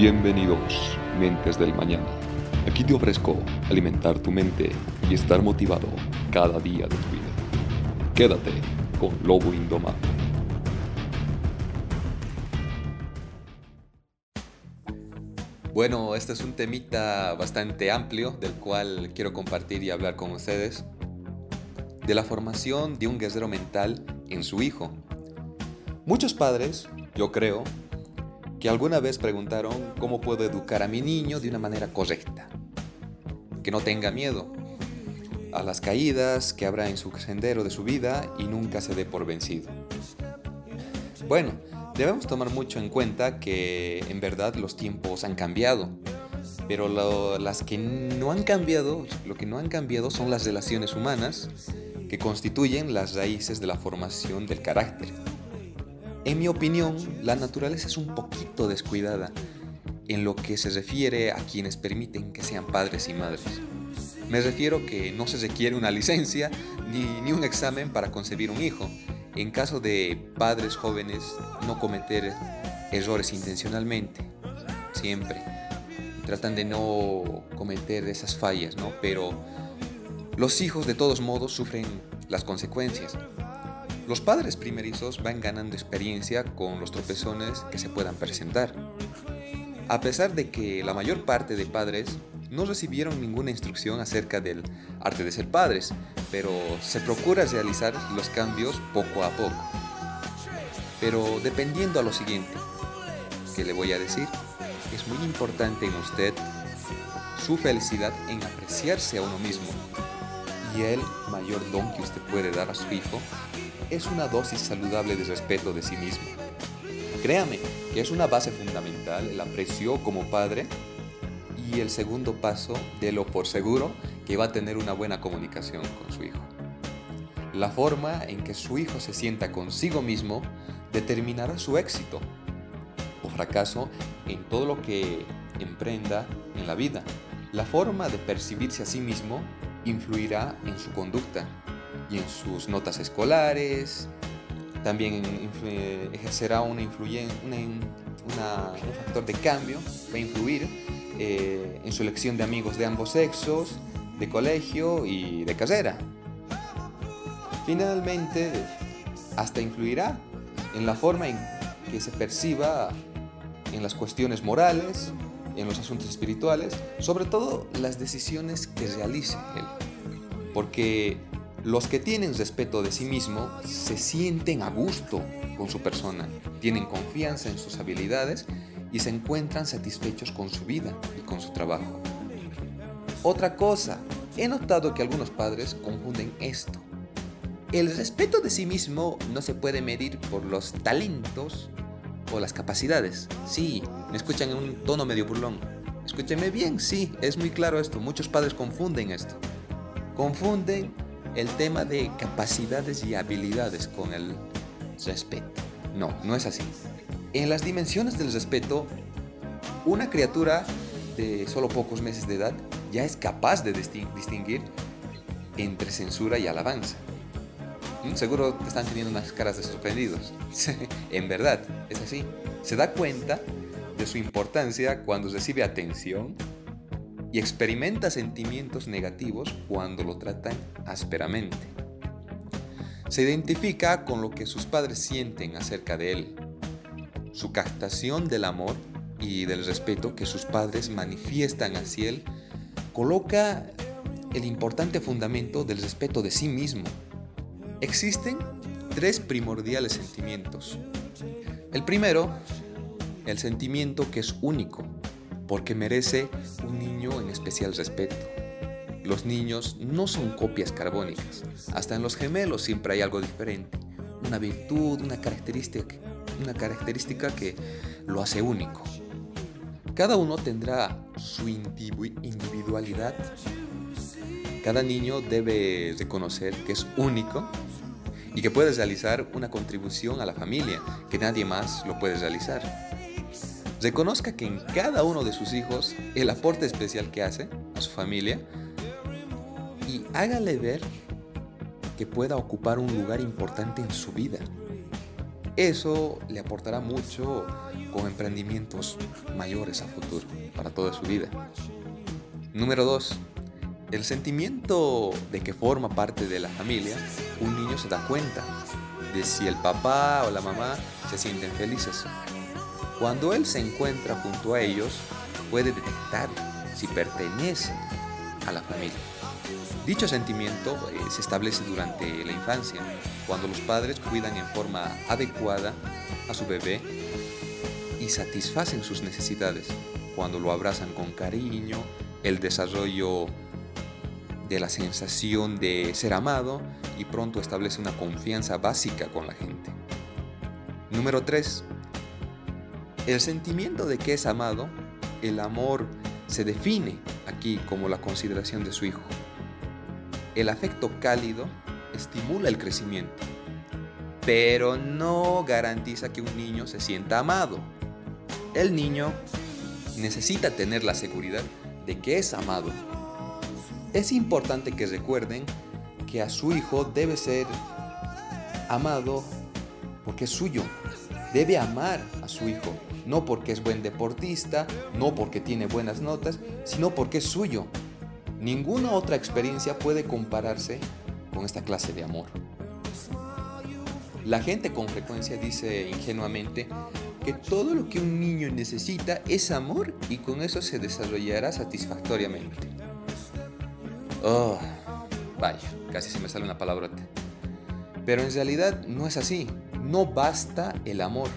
Bienvenidos, mentes del mañana. Aquí te ofrezco alimentar tu mente y estar motivado cada día de tu vida. Quédate con Lobo Indomable. Bueno, este es un temita bastante amplio del cual quiero compartir y hablar con ustedes. De la formación de un guerrero mental en su hijo. Muchos padres, yo creo, que alguna vez preguntaron cómo puedo educar a mi niño de una manera correcta. Que no tenga miedo a las caídas que habrá en su sendero de su vida y nunca se dé por vencido. Bueno, debemos tomar mucho en cuenta que en verdad los tiempos han cambiado, pero las que no han cambiado, lo que no han cambiado son las relaciones humanas que constituyen las raíces de la formación del carácter. En mi opinión, la naturaleza es un poquito descuidada en lo que se refiere a quienes permiten que sean padres y madres. Me refiero que no se requiere una licencia ni, ni un examen para concebir un hijo. En caso de padres jóvenes, no cometer errores intencionalmente, siempre. Tratan de no cometer esas fallas, ¿no? Pero los hijos de todos modos sufren las consecuencias. Los padres primerizos van ganando experiencia con los tropezones que se puedan presentar. A pesar de que la mayor parte de padres no recibieron ninguna instrucción acerca del arte de ser padres, pero se procura realizar los cambios poco a poco. Pero dependiendo a lo siguiente, que le voy a decir, es muy importante en usted su felicidad en apreciarse a uno mismo. Y el mayor don que usted puede dar a su hijo es una dosis saludable de respeto de sí mismo. Créame que es una base fundamental el aprecio como padre y el segundo paso de lo por seguro que va a tener una buena comunicación con su hijo. La forma en que su hijo se sienta consigo mismo determinará su éxito o fracaso en todo lo que emprenda en la vida. La forma de percibirse a sí mismo influirá en su conducta y en sus notas escolares. También ejercerá una un factor de cambio, va a influir eh, en su elección de amigos de ambos sexos, de colegio y de carrera. Finalmente, hasta influirá en la forma en que se perciba en las cuestiones morales, en los asuntos espirituales, sobre todo las decisiones que realice él. Porque los que tienen respeto de sí mismo se sienten a gusto con su persona, tienen confianza en sus habilidades y se encuentran satisfechos con su vida y con su trabajo. Otra cosa, he notado que algunos padres confunden esto. El respeto de sí mismo no se puede medir por los talentos o las capacidades. Sí, me escuchan en un tono medio burlón. Escúcheme bien, sí, es muy claro esto. Muchos padres confunden esto. Confunden el tema de capacidades y habilidades con el respeto. No, no es así. En las dimensiones del respeto, una criatura de solo pocos meses de edad ya es capaz de distinguir entre censura y alabanza. Mm, seguro te están teniendo unas caras de sorprendidos. en verdad, es así. Se da cuenta de su importancia cuando recibe atención y experimenta sentimientos negativos cuando lo tratan ásperamente. Se identifica con lo que sus padres sienten acerca de él. Su captación del amor y del respeto que sus padres manifiestan hacia él coloca el importante fundamento del respeto de sí mismo. Existen tres primordiales sentimientos. El primero, el sentimiento que es único, porque merece un niño en especial respeto. Los niños no son copias carbónicas, hasta en los gemelos siempre hay algo diferente, una virtud, una característica, una característica que lo hace único. Cada uno tendrá su individualidad. Cada niño debe reconocer que es único y que puede realizar una contribución a la familia que nadie más lo puede realizar reconozca que en cada uno de sus hijos el aporte especial que hace a su familia y hágale ver que pueda ocupar un lugar importante en su vida. Eso le aportará mucho con emprendimientos mayores a futuro para toda su vida. Número 2. El sentimiento de que forma parte de la familia, un niño se da cuenta de si el papá o la mamá se sienten felices. Cuando él se encuentra junto a ellos, puede detectar si pertenece a la familia. Dicho sentimiento eh, se establece durante la infancia, cuando los padres cuidan en forma adecuada a su bebé y satisfacen sus necesidades, cuando lo abrazan con cariño, el desarrollo de la sensación de ser amado y pronto establece una confianza básica con la gente. Número 3. El sentimiento de que es amado, el amor se define aquí como la consideración de su hijo. El afecto cálido estimula el crecimiento, pero no garantiza que un niño se sienta amado. El niño necesita tener la seguridad de que es amado. Es importante que recuerden que a su hijo debe ser amado porque es suyo. Debe amar a su hijo, no porque es buen deportista, no porque tiene buenas notas, sino porque es suyo. Ninguna otra experiencia puede compararse con esta clase de amor. La gente con frecuencia dice ingenuamente que todo lo que un niño necesita es amor y con eso se desarrollará satisfactoriamente. Oh, vaya, casi se me sale una palabrota. Pero en realidad no es así. No basta el amor.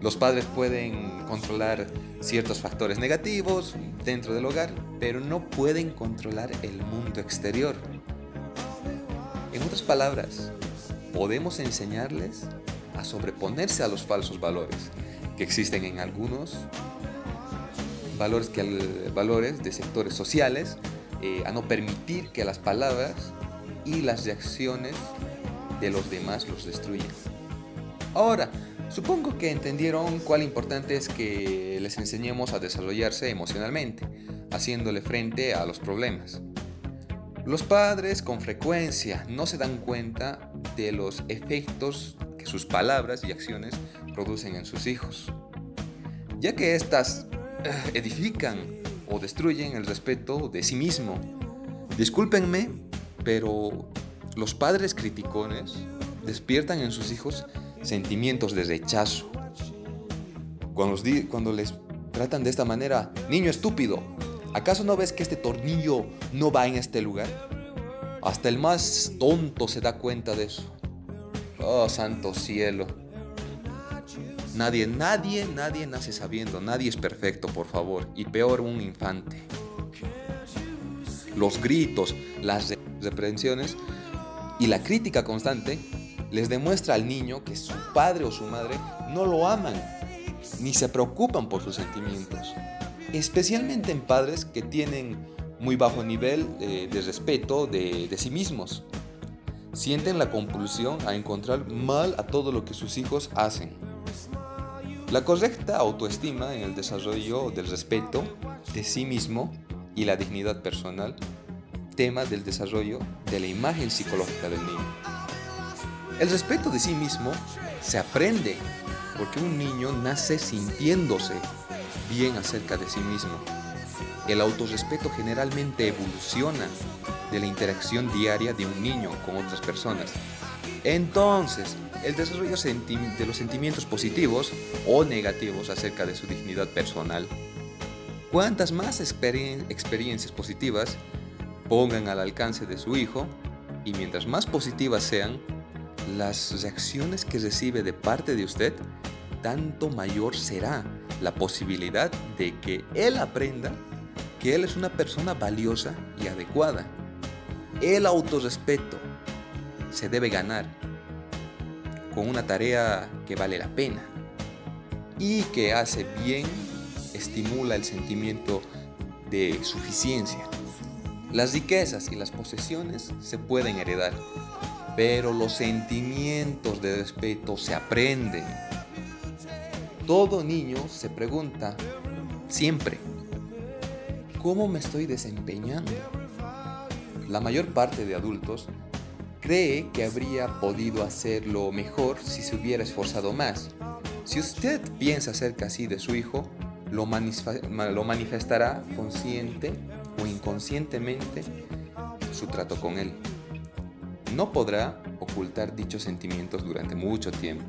Los padres pueden controlar ciertos factores negativos dentro del hogar, pero no pueden controlar el mundo exterior. En otras palabras, podemos enseñarles a sobreponerse a los falsos valores que existen en algunos valores, que, valores de sectores sociales, eh, a no permitir que las palabras y las reacciones de los demás los destruyan. Ahora, Supongo que entendieron cuál importante es que les enseñemos a desarrollarse emocionalmente, haciéndole frente a los problemas. Los padres con frecuencia no se dan cuenta de los efectos que sus palabras y acciones producen en sus hijos, ya que éstas eh, edifican o destruyen el respeto de sí mismo. Discúlpenme, pero los padres criticones despiertan en sus hijos sentimientos de rechazo. Cuando, les tratan de esta manera, niño estúpido, ¿acaso no ves que este tornillo no va en este lugar? Hasta el más tonto se da cuenta de eso. Oh, santo cielo. Nadie, nadie, nadie nace sabiendo, nadie es perfecto, por favor, y peor un infante. Los gritos, las reprensiones y la crítica constante les demuestra al niño que su padre o su madre no lo aman, ni se preocupan por sus sentimientos, especialmente en padres que tienen muy bajo nivel de, respeto de, de sí mismos. Sienten la compulsión a encontrar mal a todo lo que sus hijos hacen. La correcta autoestima en el desarrollo del respeto de sí mismo y la dignidad personal, tema del desarrollo de la imagen psicológica del niño. El respeto de sí mismo se aprende porque un niño nace sintiéndose bien acerca de sí mismo. El autorrespeto generalmente evoluciona de la interacción diaria de un niño con otras personas. Entonces, el desarrollo de los sentimientos positivos o negativos acerca de su dignidad personal. Cuantas más experiencias positivas pongan al alcance de su hijo, y mientras más positivas sean, las reacciones que recibe de parte de usted, tanto mayor será la posibilidad de que él aprenda que él es una persona valiosa y adecuada. El autorrespeto se debe ganar con una tarea que vale la pena y que hace bien, estimula el sentimiento de suficiencia. Las riquezas y las posesiones se pueden heredar, pero los sentimientos de respeto se aprenden. Todo niño se pregunta siempre, ¿cómo me estoy desempeñando? La mayor parte de adultos cree que habría podido hacerlo mejor si se hubiera esforzado más. Si usted piensa acerca así de su hijo, lo, lo manifestará consciente o inconscientemente su trato con él. No podrá ocultar dichos sentimientos durante mucho tiempo.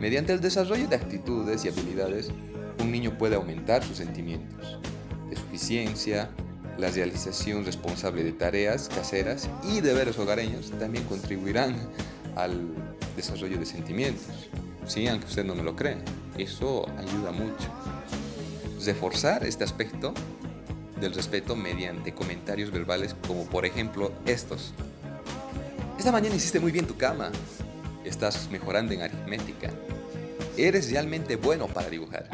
Mediante el desarrollo de actitudes y habilidades, un niño puede aumentar sus sentimientos de suficiencia, la realización responsable de tareas caseras y deberes hogareños también contribuirán al desarrollo de sentimientos. Sí, aunque usted no me lo cree, eso ayuda mucho. Reforzar este aspecto del respeto mediante comentarios verbales como por ejemplo estos. Esta mañana hiciste muy bien tu cama. Estás mejorando en aritmética. Eres realmente bueno para dibujar.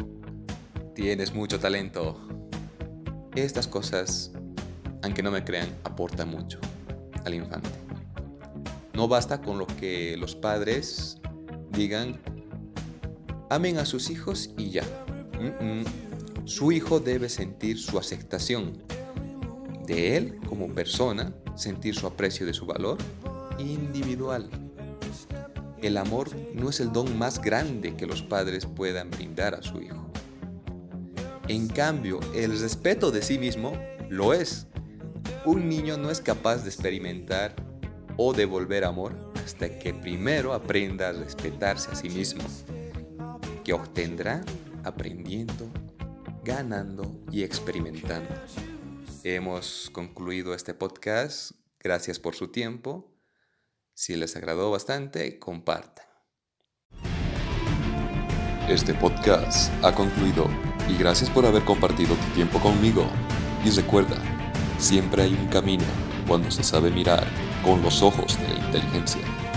Tienes mucho talento. Estas cosas, aunque no me crean, aportan mucho al infante. No basta con lo que los padres digan, amen a sus hijos y ya. Su hijo debe sentir su aceptación de él como persona, sentir su aprecio de su valor individual. El amor no es el don más grande que los padres puedan brindar a su hijo. En cambio, el respeto de sí mismo lo es. Un niño no es capaz de experimentar o devolver amor hasta que primero aprenda a respetarse a sí mismo, que obtendrá aprendiendo ganando y experimentando. Hemos concluido este podcast. Gracias por su tiempo. Si les agradó bastante, compartan. Este podcast ha concluido y gracias por haber compartido tu tiempo conmigo. Y recuerda, siempre hay un camino cuando se sabe mirar con los ojos de la inteligencia.